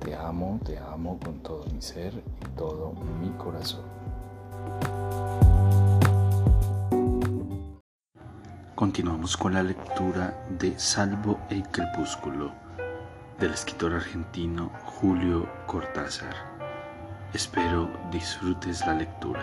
Te amo, te amo con todo mi ser y todo mi corazón. Continuamos con la lectura de Salvo el Crepúsculo del escritor argentino Julio Cortázar. Espero disfrutes la lectura.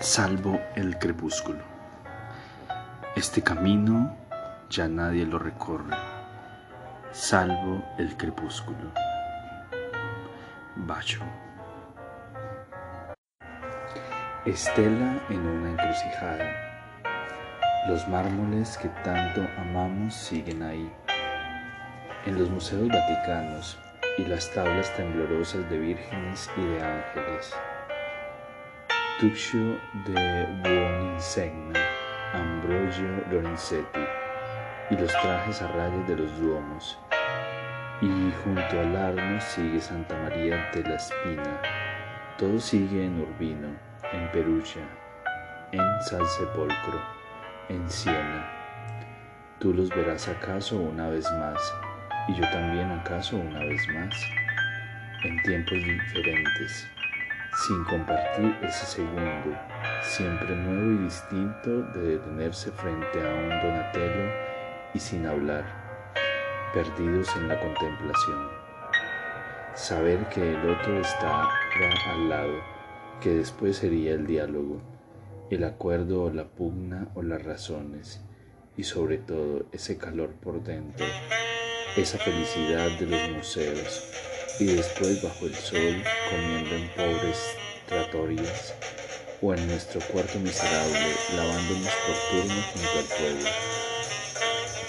Salvo el crepúsculo. Este camino ya nadie lo recorre, salvo el crepúsculo. Bacho. Estela en una encrucijada. Los mármoles que tanto amamos siguen ahí. En los museos vaticanos y las tablas temblorosas de vírgenes y de ángeles. Tuccio de Buoninsegna, Ambrogio Lorenzetti y los trajes a rayas de los duomos. Y junto al Arno sigue Santa María de la Espina. Todo sigue en Urbino, en Perugia, en Salsepolcro, en Siena. Tú los verás acaso una vez más, y yo también acaso una vez más, en tiempos diferentes, sin compartir ese segundo, siempre nuevo y distinto de detenerse frente a un Donatello y sin hablar, perdidos en la contemplación. Saber que el otro está al lado, que después sería el diálogo, el acuerdo o la pugna o las razones, y sobre todo ese calor por dentro, esa felicidad de los museos, y después bajo el sol comiendo en pobres tratorías o en nuestro cuarto miserable lavándonos por turno junto al fuego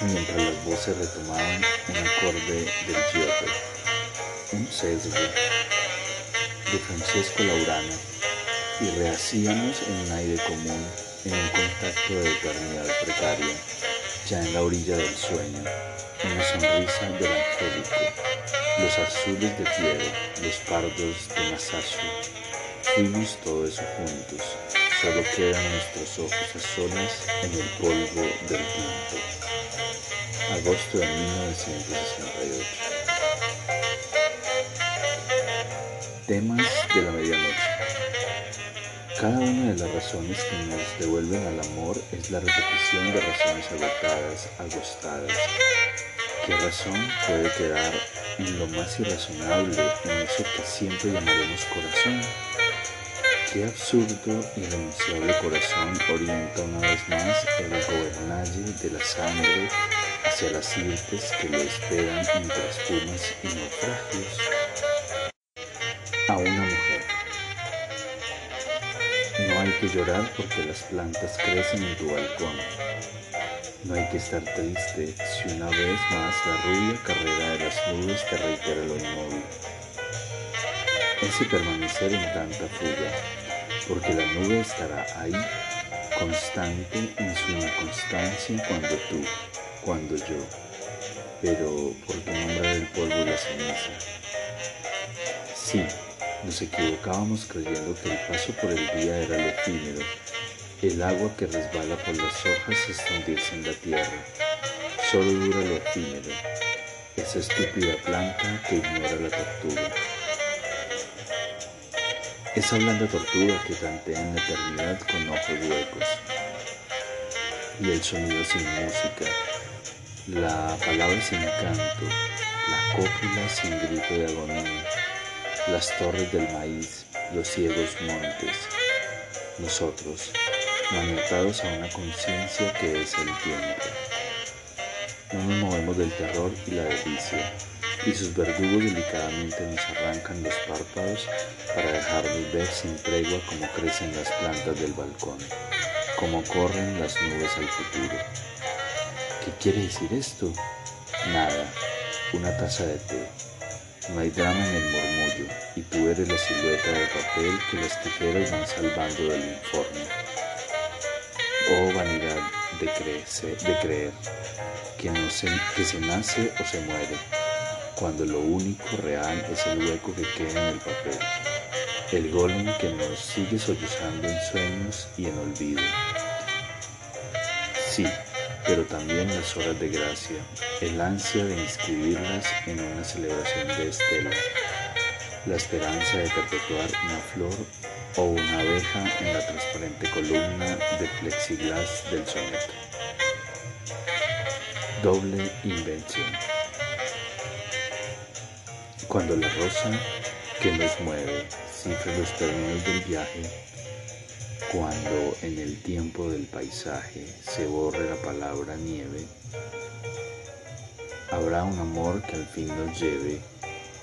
mientras las voces retomaban un acorde del Giotto, un sesgo de Francesco Laurana, y rehacíamos en un aire común, en un contacto de eternidad precaria, ya en la orilla del sueño, una sonrisa del angélico, los azules de Piero, los pardos de Masashi, fuimos todo eso juntos, solo quedan nuestros ojos a solas en el polvo del tiempo agosto de 1968. Temas de la medianoche. Cada una de las razones que nos devuelven al amor es la repetición de razones agotadas, agostadas. ¿Qué razón puede quedar en lo más irrazonable, en eso que siempre llamaremos corazón? Qué absurdo y renunciable corazón orienta una vez más el gobernalle de la sangre hacia las sirtes que lo esperan entre espumas y naufragios. A una mujer. No hay que llorar porque las plantas crecen en tu balcón. No hay que estar triste si una vez más la rubia carrera de las nubes te reitera lo inmóvil. Ese permanecer en tanta fuga, porque la nube estará ahí, constante en su inconstancia cuando tú, cuando yo, pero ¿por qué nombrar el polvo y la ceniza? Sí, nos equivocábamos creyendo que el paso por el día era lo efímero, el agua que resbala por las hojas hasta hundirse en la tierra. Solo dura lo efímero, esa estúpida planta que ignora la tortuga. Esa blanda tortuga que tantea en la eternidad con ojos huecos. Y el sonido sin música, la palabra sin canto, la cópula sin grito de agonía, las torres del maíz, los ciegos montes, nosotros, maniatados a una conciencia que es el tiempo. No nos movemos del terror y la delicia, y sus verdugos delicadamente nos arrancan los párpados para dejarnos ver sin tregua cómo crecen las plantas del balcón, cómo corren las nubes al futuro. ¿Qué quiere decir esto? Nada. una taza de té. No hay drama en el murmullo y tú eres la silueta de papel que las tijeras van salvando del informe. Oh vanidad de, de creer que, no se, que se nace o se muere, cuando lo único real es el hueco que queda en el papel, el golem que nos sigue sollozando en sueños y en olvido. Sí, pero también las horas de gracia, el ansia de inscribirlas en una celebración de estela, la esperanza de perpetuar una flor o una abeja en la transparente columna de plexiglas del soneto. Doble invención. Cuando la rosa que nos mueve cifra los términos del viaje, cuando en el tiempo del paisaje se borre la palabra nieve, habrá un amor que al fin nos lleve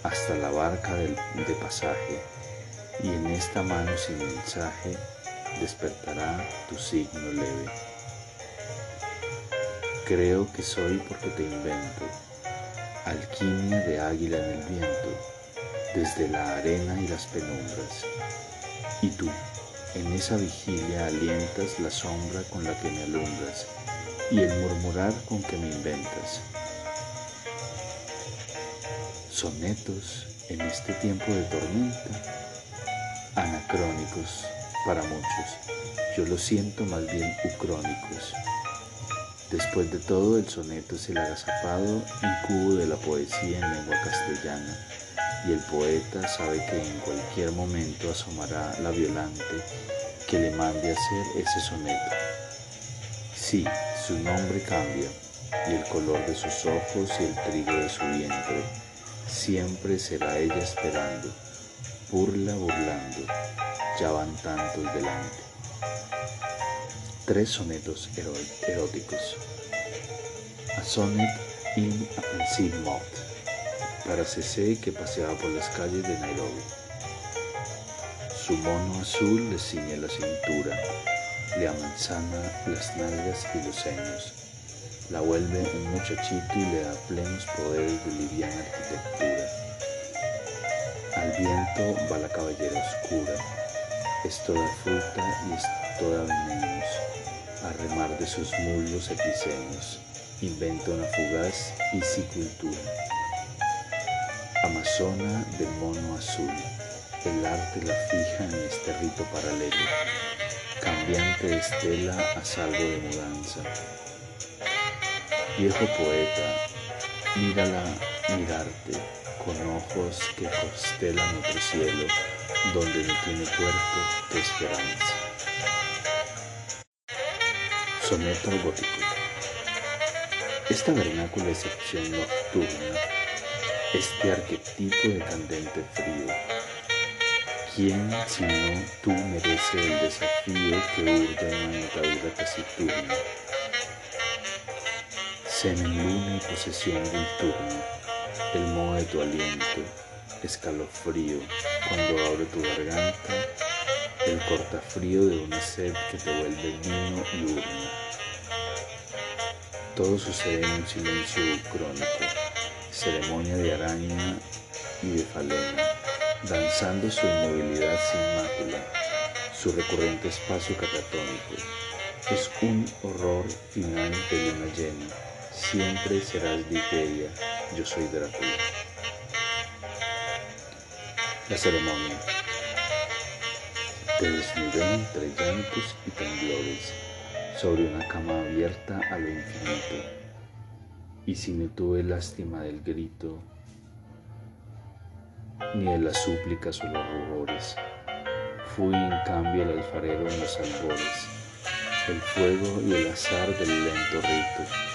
hasta la barca de pasaje y en esta mano sin mensaje despertará tu signo leve. Creo que soy porque te invento, alquimia de águila en el viento, desde la arena y las penumbras. Y tú, en esa vigilia alientas la sombra con la que me alumbras y el murmurar con que me inventas. Sonetos en este tiempo de tormenta anacrónicos para muchos. Yo lo siento más bien ucrónicos. Después de todo, el soneto es el agazapado incubo de la poesía en lengua castellana, y el poeta sabe que en cualquier momento asomará la violante que le mande hacer ese soneto. Sí, su nombre cambia, y el color de sus ojos y el trigo de su vientre, siempre será ella esperando burla burlando, ya van tantos delante. Tres sonetos eróticos. A sonnet in a pensive mode, para CC que paseaba por las calles de Nairobi. Su mono azul le ciñe la cintura, le amanzana las nalgas y los senos, la vuelve un muchachito y le da plenos poderes de liviana arquitectura al viento va la cabellera oscura, es toda fruta y es toda venenos. A remar de sus muslos epicenos, inventa una fugaz piscicultura. Amazona del mono azul, el arte la fija en este rito paralelo, cambiante estela a salvo de mudanza. Viejo poeta, mírala mirarte con ojos que constelan otro cielo donde no tiene puerto de esperanza. Soneto gótico. Esta vernácula excepción nocturna, este arquetipo de candente frío, ¿quién sino tú merece el desafío que urge una notadura taciturna? Semen luna y posesión de un turno el moho de tu aliento, escalofrío cuando abre tu garganta, el cortafrío de una sed que te vuelve vino y urna. Todo sucede en un silencio crónico, ceremonia de araña y de falena, danzando su inmovilidad sin mácula, su recurrente espacio catatónico. Es un horror final de luna llena, siempre serás Ligeia, yo soy Drácula. La ceremonia. Te desnudé entre llantos y temblores sobre una cama abierta a lo infinito. Y si no tuve lástima del grito, ni de las súplicas o los rubores, fui en cambio el alfarero en los albores, el fuego y el azar del lento rito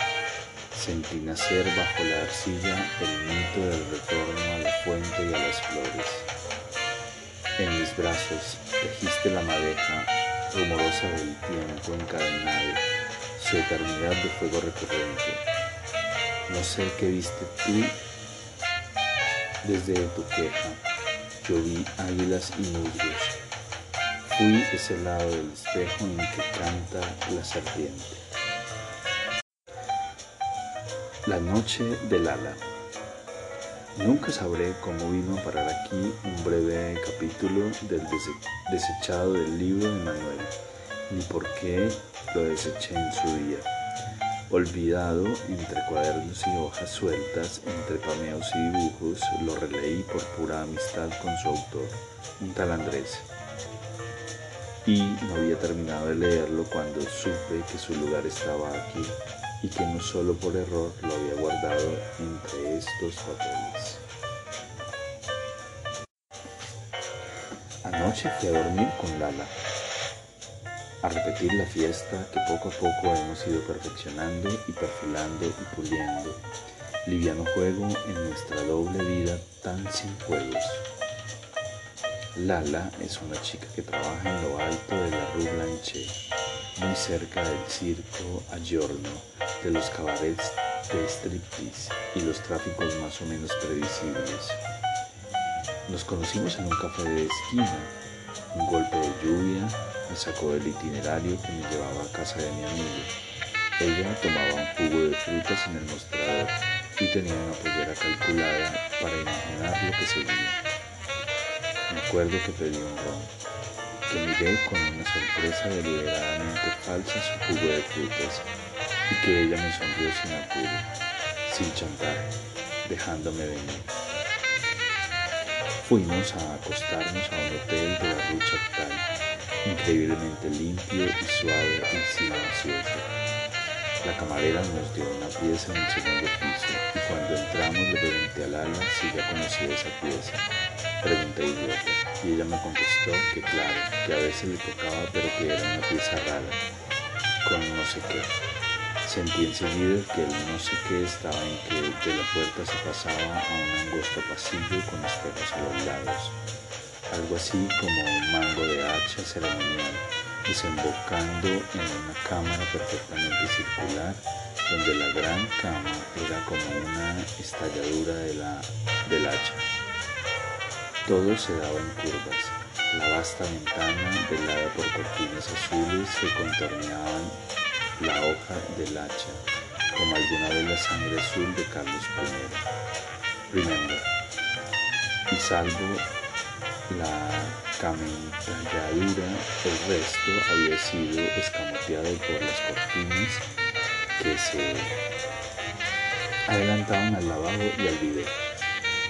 Sentí nacer bajo la arcilla el mito del retorno a la fuente y a las flores. En mis brazos tejiste la madeja rumorosa del tiempo encadenado, su eternidad de fuego recurrente. No sé qué viste tú desde tu queja. Yo vi águilas y musgos. Fui ese lado del espejo en que canta la serpiente. La noche del ala. Nunca sabré cómo vino a parar aquí un breve capítulo del desechado del libro de Manuel, ni por qué lo deseché en su día. Olvidado entre cuadernos y hojas sueltas, entre pameos y dibujos, lo releí por pura amistad con su autor, un tal Andrés. Y no había terminado de leerlo cuando supe que su lugar estaba aquí y que no solo por error lo había guardado entre estos papeles. Anoche fui a dormir con Lala, a repetir la fiesta que poco a poco hemos ido perfeccionando y perfilando y puliendo. Liviano juego en nuestra doble vida tan sin juegos. Lala es una chica que trabaja en lo alto de la Rue Blanche, muy cerca del circo a Giorno, de los cabarets de striptease y los tráficos más o menos previsibles. Nos conocimos en un café de esquina. Un golpe de lluvia sacó del itinerario que me llevaba a casa de mi amigo. Ella tomaba un jugo de frutas en el mostrador y tenía una pollera calculada para imaginar lo que seguía. Me acuerdo que pedí un ron que miré con una sorpresa deliberadamente falsa su jugo de frutas y que ella me sonrió sin apuro, sin chantaje, dejándome venir. Fuimos a acostarnos a un hotel de la Rucha Chaptal, increíblemente limpio y suave y silencioso. La camarera nos dio una pieza en el segundo piso y cuando entramos le pregunté a Lala si ya conocía esa pieza. Pregunté idiota y ella me contestó que claro, que a veces le tocaba pero que era una pieza rara, con no sé qué. Sentí enseguida que el no sé qué estaba en que de la puerta se pasaba a un angosto pasillo con espejos a los lados, algo así como un mango de hacha ceremonial, desembocando en una cámara perfectamente circular donde la gran cama era como una estalladura de la, del hacha. Todo se daba en curvas. La vasta ventana, velada por cortinas azules que contorneaban la hoja del hacha, como alguna vez la sangre azul de Carlos I. Y salvo la camelladura, el resto había sido escamoteado por las cortinas que se adelantaban al lavabo y al video,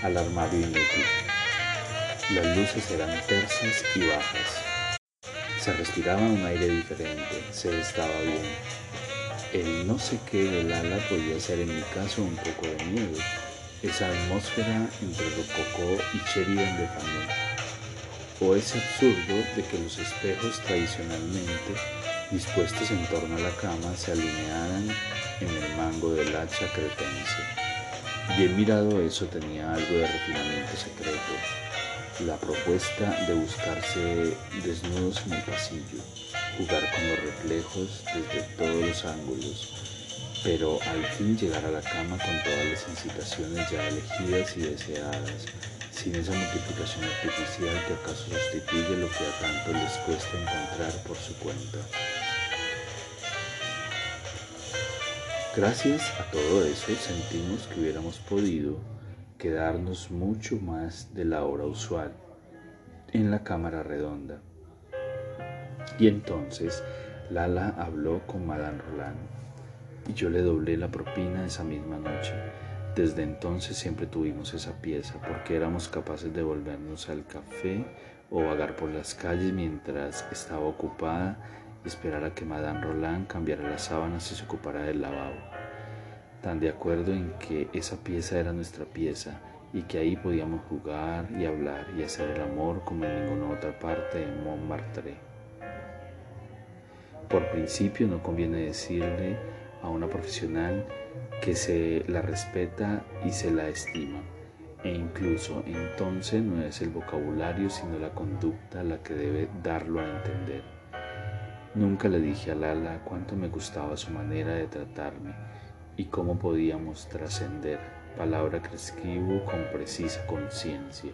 al armario inútil. Las luces eran tersas y bajas. Se respiraba un aire diferente, se estaba bien. El no sé qué del ala podía ser en mi caso un poco de miedo, esa atmósfera entre rococó y Sheridan de Fanon. O ese absurdo de que los espejos tradicionalmente dispuestos en torno a la cama se alinearan en el mango del hacha cretense. Bien mirado eso tenía algo de refinamiento secreto la propuesta de buscarse desnudos en el pasillo, jugar con los reflejos desde todos los ángulos, pero al fin llegar a la cama con todas las incitaciones ya elegidas y deseadas, sin esa multiplicación artificial que acaso sustituye lo que a tanto les cuesta encontrar por su cuenta. Gracias a todo eso sentimos que hubiéramos podido quedarnos mucho más de la hora usual en la cámara redonda. Y entonces Lala habló con Madame Roland y yo le doblé la propina esa misma noche. Desde entonces siempre tuvimos esa pieza porque éramos capaces de volvernos al café o vagar por las calles mientras estaba ocupada y esperar a que Madame Roland cambiara las sábanas y se ocupara del lavabo tan de acuerdo en que esa pieza era nuestra pieza y que ahí podíamos jugar y hablar y hacer el amor como en ninguna otra parte de Montmartre. Por principio no conviene decirle a una profesional que se la respeta y se la estima. E incluso entonces no es el vocabulario sino la conducta la que debe darlo a entender. Nunca le dije a Lala cuánto me gustaba su manera de tratarme y cómo podíamos trascender, palabra que escribo con precisa conciencia.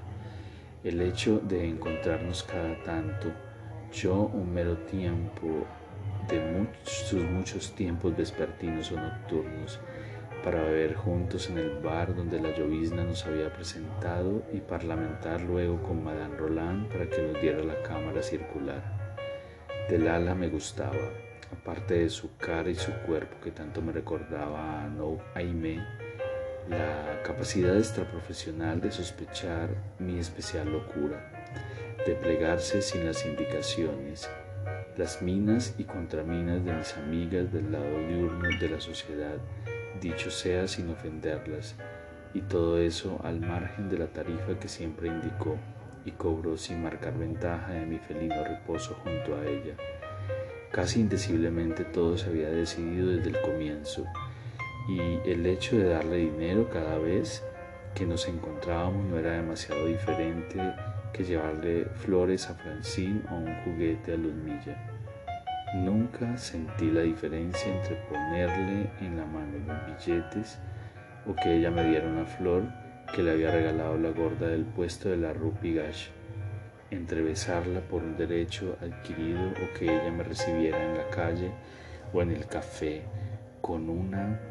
El hecho de encontrarnos cada tanto, yo un mero tiempo de sus muchos tiempos vespertinos o nocturnos, para beber juntos en el bar donde la llovizna nos había presentado y parlamentar luego con Madame Roland para que nos diera la cámara circular. Del ala me gustaba, aparte de su cara y su cuerpo que tanto me recordaba a No Aimé, la capacidad extraprofesional de sospechar mi especial locura, de plegarse sin las indicaciones, las minas y contraminas de mis amigas del lado diurno de la sociedad, dicho sea sin ofenderlas, y todo eso al margen de la tarifa que siempre indicó y cobró sin marcar ventaja de mi felino reposo junto a ella. Casi indeciblemente todo se había decidido desde el comienzo, y el hecho de darle dinero cada vez que nos encontrábamos no era demasiado diferente que llevarle flores a Francine o un juguete a Luzmilla. Nunca sentí la diferencia entre ponerle en la mano los billetes o que ella me diera una flor que le había regalado la gorda del puesto de la Rue Pigache, entre besarla por un derecho adquirido o que ella me recibiera en la calle o en el café con una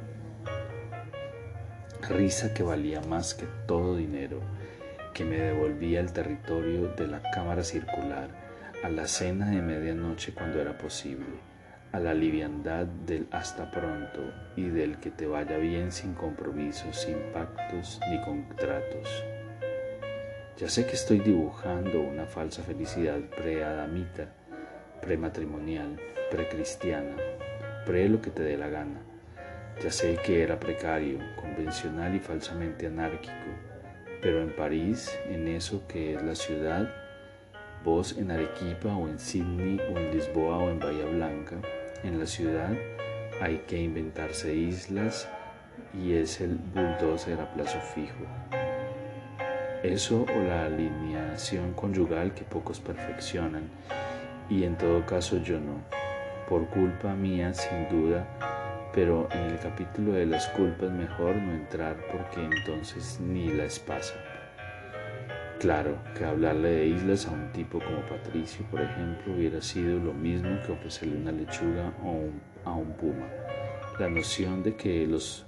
risa que valía más que todo dinero, que me devolvía el territorio de la cámara circular a la cena de medianoche cuando era posible, a la liviandad del hasta pronto y del que te vaya bien sin compromisos, sin pactos ni contratos. Ya sé que estoy dibujando una falsa felicidad pre-adamita, prematrimonial, precristiana, pre lo que te dé la gana. Ya sé que era precario, convencional y falsamente anárquico, pero en París, en eso que es la ciudad, Vos en Arequipa o en Sydney o en Lisboa o en Bahía Blanca, en la ciudad hay que inventarse islas y es el bulldozer a plazo fijo. Eso o la alineación conyugal que pocos perfeccionan y en todo caso yo no. Por culpa mía, sin duda, pero en el capítulo de las culpas mejor no entrar porque entonces ni las pasa. Claro que hablarle de islas a un tipo como Patricio, por ejemplo, hubiera sido lo mismo que ofrecerle una lechuga a un puma. La noción de que los,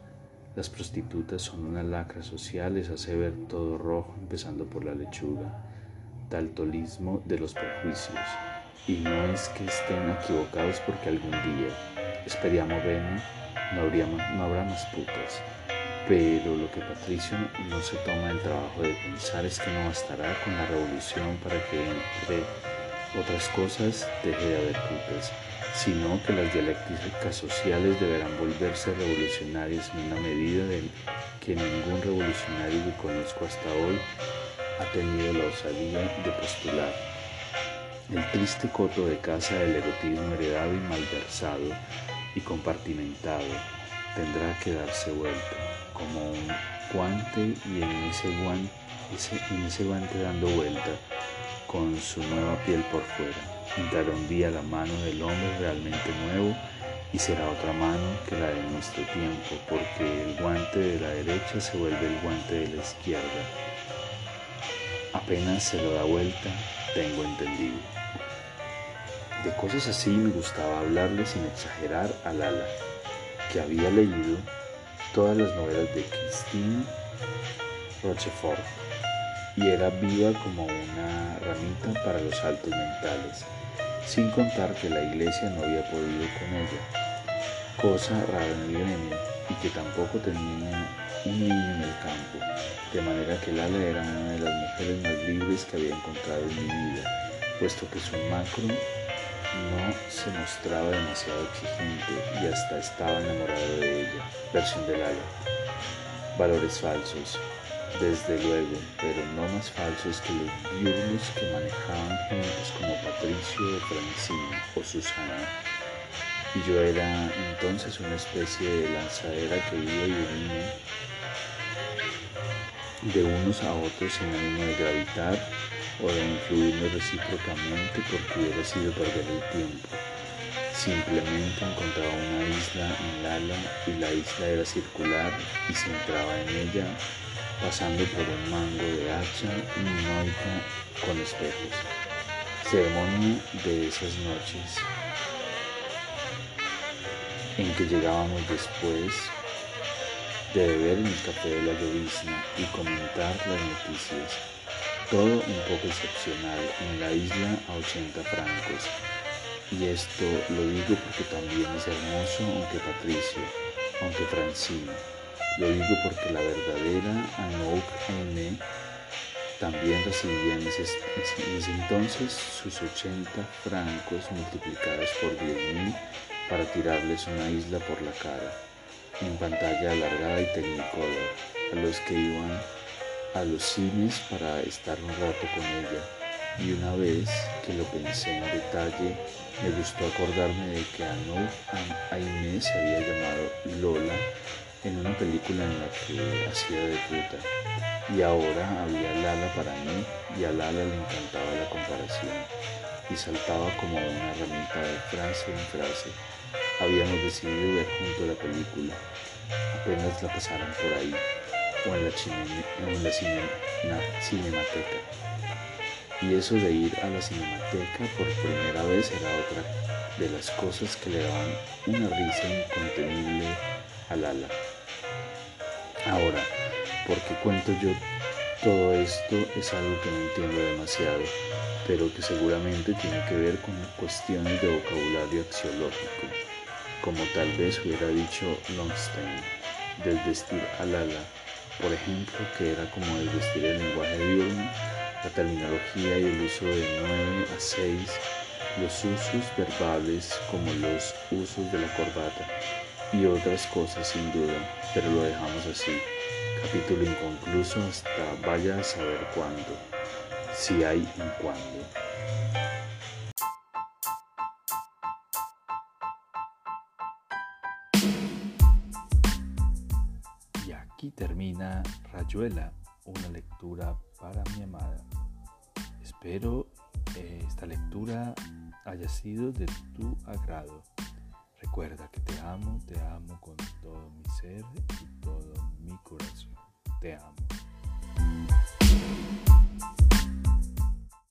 las prostitutas son una lacra social les hace ver todo rojo, empezando por la lechuga. Daltolismo de los prejuicios. Y no es que estén equivocados porque algún día, esperamos bene, no, no habrá más putas. Pero lo que Patricio no se toma el trabajo de pensar es que no bastará con la revolución para que, entre otras cosas, deje de haber putas, sino que las dialécticas sociales deberán volverse revolucionarias en una medida de que ningún revolucionario que conozco hasta hoy ha tenido la osadía de postular. El triste coto de casa del erotismo heredado y malversado y compartimentado tendrá que darse vuelta como un guante y en ese guante, en ese guante dando vuelta con su nueva piel por fuera. Entrará un día la mano del hombre realmente nuevo y será otra mano que la de nuestro tiempo, porque el guante de la derecha se vuelve el guante de la izquierda. Apenas se lo da vuelta, tengo entendido. De cosas así me gustaba hablarle sin exagerar al ala, que había leído todas las novelas de Christine Rochefort. Y era viva como una ramita para los altos mentales, sin contar que la iglesia no había podido con ella, cosa rara en el gremio, y que tampoco tenía un niño en el campo, de manera que Lala era una de las mujeres más libres que había encontrado en mi vida, puesto que su macro no se mostraba demasiado exigente y hasta estaba enamorado de ella. Versión del ala. Valores falsos, desde luego, pero no más falsos que los diurnos que manejaban gentes como Patricio, Francine o Susana. Y yo era entonces una especie de lanzadera que iba y venía de unos a otros sin ánimo de gravitar o de influirme recíprocamente porque hubiera sido perder el tiempo. Simplemente encontraba una isla en Lala y la isla era circular y se entraba en ella pasando por un mango de hacha minoica con espejos. Ceremonia de esas noches en que llegábamos después de beber en el café de la llovizna y comentar las noticias. Todo un poco excepcional en la isla a 80 francos. Y esto lo digo porque también es hermoso, aunque Patricio, aunque Francine. Lo digo porque la verdadera Anouk Aimé también recibía en ese, entonces sus 80 francos multiplicados por 10.000 para tirarles una isla por la cara, en pantalla alargada y Technicolor, a los que iban a los cines para estar un rato con ella. Y una vez que lo pensé en detalle, me gustó acordarme de que Anouk Aimé se había llamado Lola en una película en la que hacía de puta. Y ahora había Lala para mí y a Lala le encantaba la comparación y saltaba como una ramita de frase en frase. Habíamos decidido ver junto la película, apenas la pasaran por ahí o en la, en la cinemateca. Y eso de ir a la cinemateca por primera vez era otra de las cosas que le daban una risa incontenible a Lala. Ahora, ¿por qué cuento yo todo esto? Es algo que no entiendo demasiado, pero que seguramente tiene que ver con cuestiones de vocabulario axiológico, como tal vez hubiera dicho Longstein, desvestir al ala, por ejemplo, que era como desvestir el lenguaje diurno, la terminología y el uso de 9 a 6, los usos verbales como los usos de la corbata, y otras cosas sin duda, pero lo dejamos así. Capítulo inconcluso hasta vaya a saber cuándo, si hay un cuándo. Aquí termina Rayuela, una lectura para mi amada. Espero eh, esta lectura haya sido de tu agrado. Recuerda que te amo, te amo con todo mi ser y todo mi corazón. Te amo.